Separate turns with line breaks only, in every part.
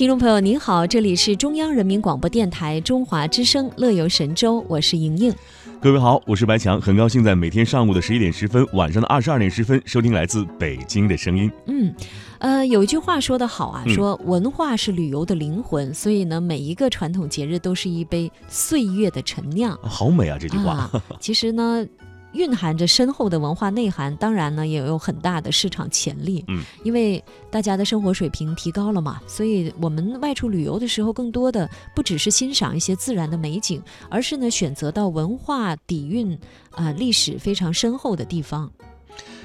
听众朋友您好，这里是中央人民广播电台中华之声乐游神州，我是莹莹。
各位好，我是白强，很高兴在每天上午的十一点十分，晚上的二十二点十分收听来自北京的声音。
嗯，呃，有一句话说得好啊，说文化是旅游的灵魂，所以呢，每一个传统节日都是一杯岁月的陈酿。
好美啊，这句话。
其实呢。蕴含着深厚的文化内涵，当然呢也有很大的市场潜力。
嗯，
因为大家的生活水平提高了嘛，所以我们外出旅游的时候，更多的不只是欣赏一些自然的美景，而是呢选择到文化底蕴啊历史非常深厚的地方。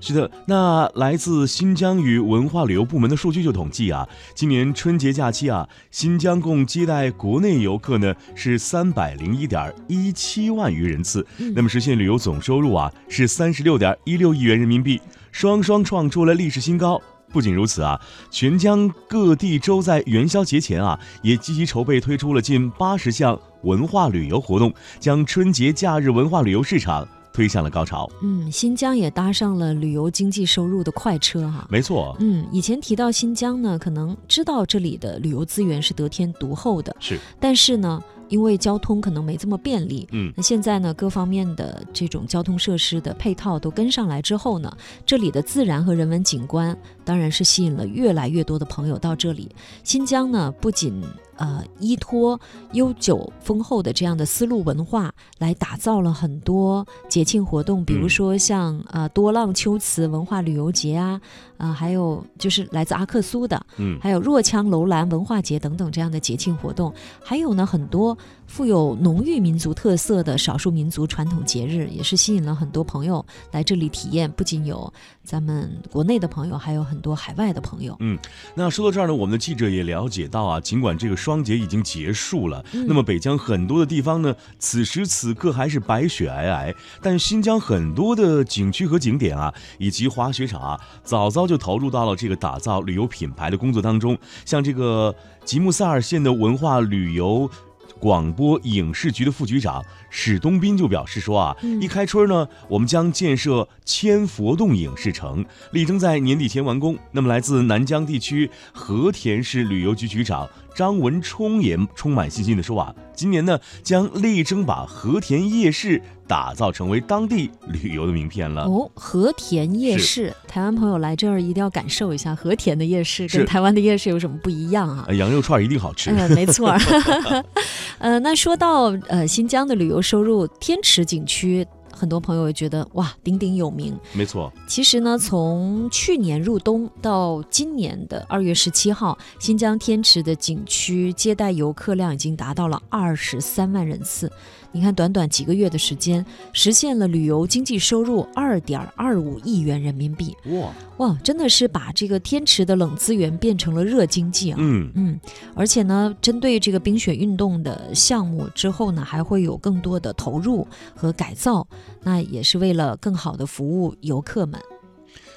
是的，那来自新疆与文化旅游部门的数据就统计啊，今年春节假期啊，新疆共接待国内游客呢是三百零一点一七万余人次，那么实现旅游总收入啊是三十六点一六亿元人民币，双双创出了历史新高。不仅如此啊，全疆各地州在元宵节前啊，也积极筹备推出了近八十项文化旅游活动，将春节假日文化旅游市场。推向了高潮。
嗯，新疆也搭上了旅游经济收入的快车哈。
没错。
嗯，以前提到新疆呢，可能知道这里的旅游资源是得天独厚的。
是。
但是呢，因为交通可能没这么便利。
嗯。
那现在呢，各方面的这种交通设施的配套都跟上来之后呢，这里的自然和人文景观当然是吸引了越来越多的朋友到这里。新疆呢，不仅呃，依托悠久丰厚的这样的丝路文化，来打造了很多节庆活动，比如说像呃多浪秋瓷文化旅游节啊，啊，还有就是来自阿克苏的，
嗯，
还有若羌楼兰文化节等等这样的节庆活动，还有呢很多富有浓郁民族特色的少数民族传统节日，也是吸引了很多朋友来这里体验。不仅有咱们国内的朋友，还有很多海外的朋友。
嗯，那说到这儿呢，我们的记者也了解到啊，尽管这个。双节已经结束了，那么北疆很多的地方呢，此时此刻还是白雪皑皑。但新疆很多的景区和景点啊，以及滑雪场啊，早早就投入到了这个打造旅游品牌的工作当中。像这个吉木萨尔县的文化旅游。广播影视局的副局长史东斌就表示说啊，一开春呢，我们将建设千佛洞影视城，力争在年底前完工。那么，来自南疆地区和田市旅游局局长张文冲也充满信心的说啊，今年呢，将力争把和田夜市。打造成为当地旅游的名片了哦，
和田夜市，台湾朋友来这儿一定要感受一下和田的夜市，跟台湾的夜市有什么不一样啊？
羊肉串一定好吃。
嗯，没错。呃，那说到呃新疆的旅游收入，天池景区。很多朋友也觉得哇，鼎鼎有名。
没错，
其实呢，从去年入冬到今年的二月十七号，新疆天池的景区接待游客量已经达到了二十三万人次。你看，短短几个月的时间，实现了旅游经济收入二点二五亿元人民币。
哇
哇，真的是把这个天池的冷资源变成了热经济啊！
嗯
嗯，而且呢，针对这个冰雪运动的项目之后呢，还会有更多的投入和改造。那也是为了更好的服务游客们。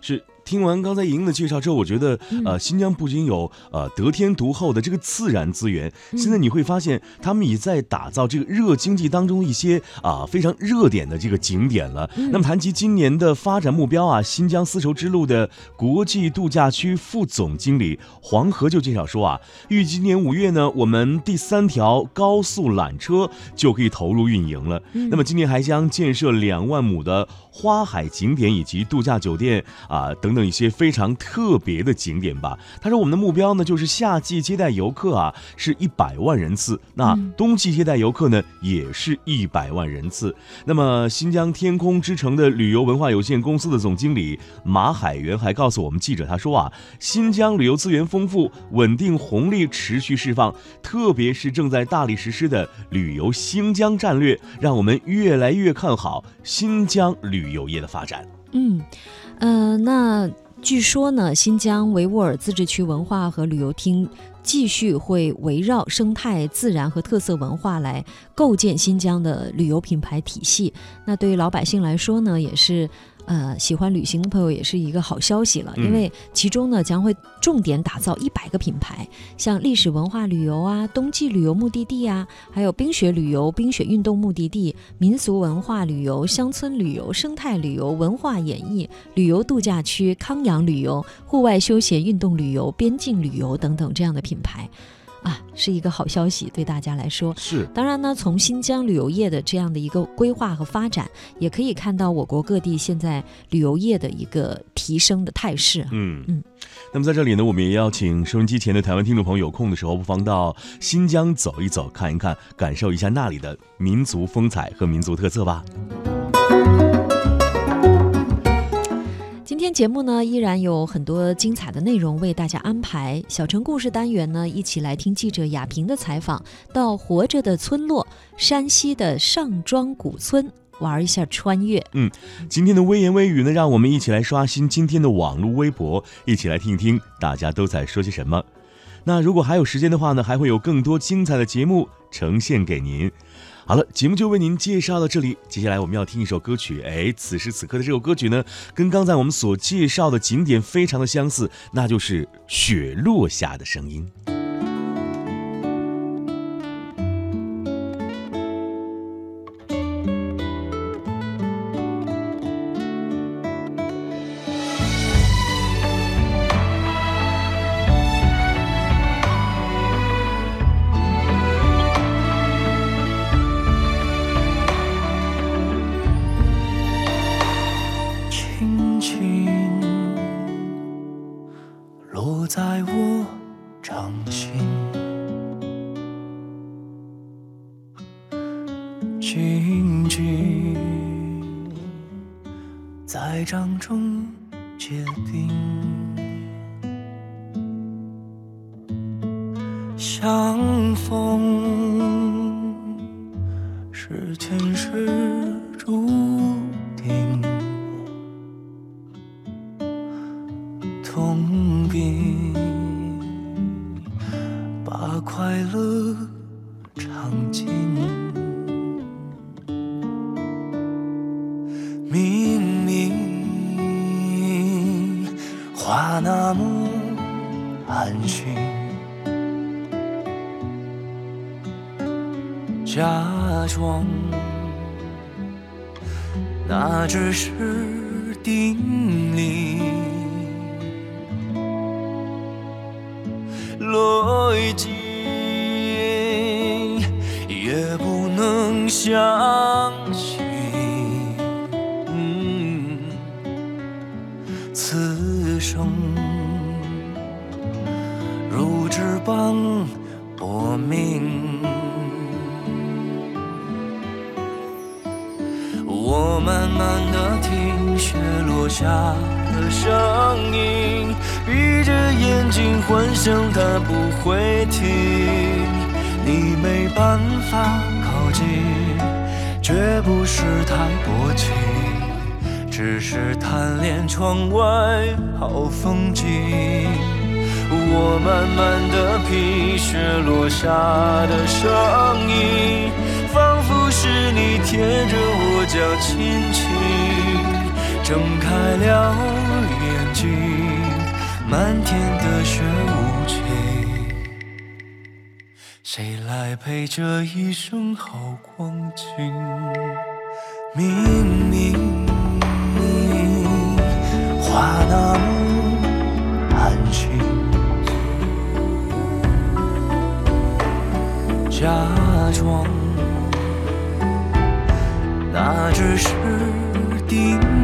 是。听完刚才莹莹的介绍之后，我觉得，呃，新疆不仅有呃得天独厚的这个自然资源，现在你会发现，他们也在打造这个热经济当中一些啊非常热点的这个景点了。那么谈及今年的发展目标啊，新疆丝绸之路的国际度假区副总经理黄河就介绍说啊，预计今年五月呢，我们第三条高速缆车就可以投入运营了。那么今年还将建设两万亩的花海景点以及度假酒店啊等。等一些非常特别的景点吧。他说：“我们的目标呢，就是夏季接待游客啊，是一百万人次；那冬季接待游客呢，也是一百万人次。那么，新疆天空之城的旅游文化有限公司的总经理马海源还告诉我们记者，他说啊，新疆旅游资源丰富，稳定红利持续释放，特别是正在大力实施的旅游新疆战略，让我们越来越看好新疆旅游业的发展。”
嗯。嗯，那据说呢，新疆维吾尔自治区文化和旅游厅继续会围绕生态、自然和特色文化来构建新疆的旅游品牌体系。那对于老百姓来说呢，也是呃，喜欢旅行的朋友也是一个好消息了，因为其中呢将会重点打造一百个品牌，像历史文化旅游啊、冬季旅游目的地啊，还有冰雪旅游、冰雪运动目的地、民俗文化旅游、乡村旅游、生态旅游、文化演绎、旅游度假区、康养旅游、户外休闲运动旅游、边境旅游等等这样的品牌。啊，是一个好消息，对大家来说
是。
当然呢，从新疆旅游业的这样的一个规划和发展，也可以看到我国各地现在旅游业的一个提升的态势。
嗯嗯。那么在这里呢，我们也邀请收音机前的台湾听众朋友，有空的时候不妨到新疆走一走，看一看，感受一下那里的民族风采和民族特色吧。
今天节目呢，依然有很多精彩的内容为大家安排。小城故事单元呢，一起来听记者亚平的采访，到活着的村落山西的上庄古村玩一下穿越。
嗯，今天的微言微语呢，让我们一起来刷新今天的网络微博，一起来听一听大家都在说些什么。那如果还有时间的话呢，还会有更多精彩的节目呈现给您。好了，节目就为您介绍到这里。接下来我们要听一首歌曲，哎，此时此刻的这首歌曲呢，跟刚才我们所介绍的景点非常的相似，那就是雪落下的声音。
在我掌心，静静在掌中结冰，相逢。假装那只是定理，逻辑也不能相信。此生如纸般薄命，慢慢的听雪落下的声音，闭着眼睛幻想它不会停，你没办法靠近，绝不是太薄情。只是贪恋窗外好风景，我慢慢的品雪落下的声音，仿佛是你贴着我脚轻轻睁开了眼睛，漫天的雪无情，谁来陪这一生好光景？明明。话那么安心，假装那只是定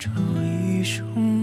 这一生。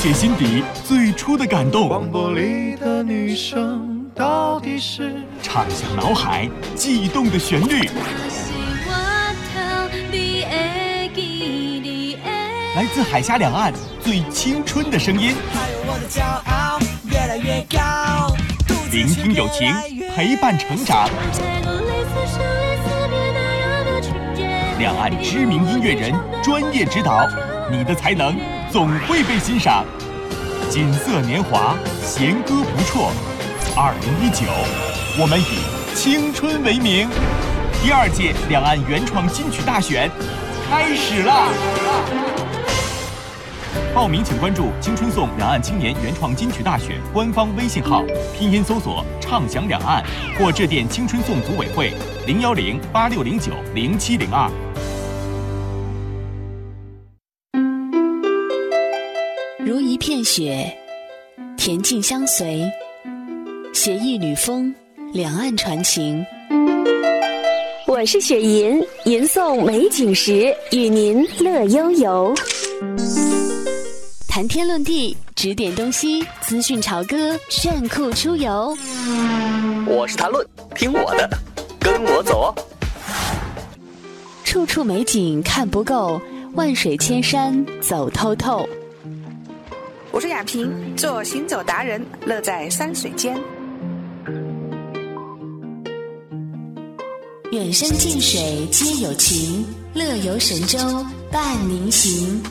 写心底最初的感动，
广播里的女生到底是？
唱响脑海悸动的旋律。来自海峡两岸最青春的声音。聆听友情，陪伴成长。两岸知名音乐人专业指导，你的才能总会被欣赏。锦瑟年华，弦歌不辍。二零一九，我们以青春为名，第二届两岸原创金曲大选开始了！报名请关注“青春颂”两岸青年原创金曲大选官方微信号，拼音搜索“畅享两岸”或致电“青春颂”组委会零幺零八六零九零七零二。
雪，恬静相随；携一缕风，两岸传情。
我是雪吟，吟诵美景时，与您乐悠悠。
谈天论地，指点东西，资讯潮歌，炫酷出游。
我是谈论，听我的，跟我走哦。
处处美景看不够，万水千山走透透。
我是雅萍，做行走达人，乐在山水间。
远山近水皆有情，乐游神州伴您行。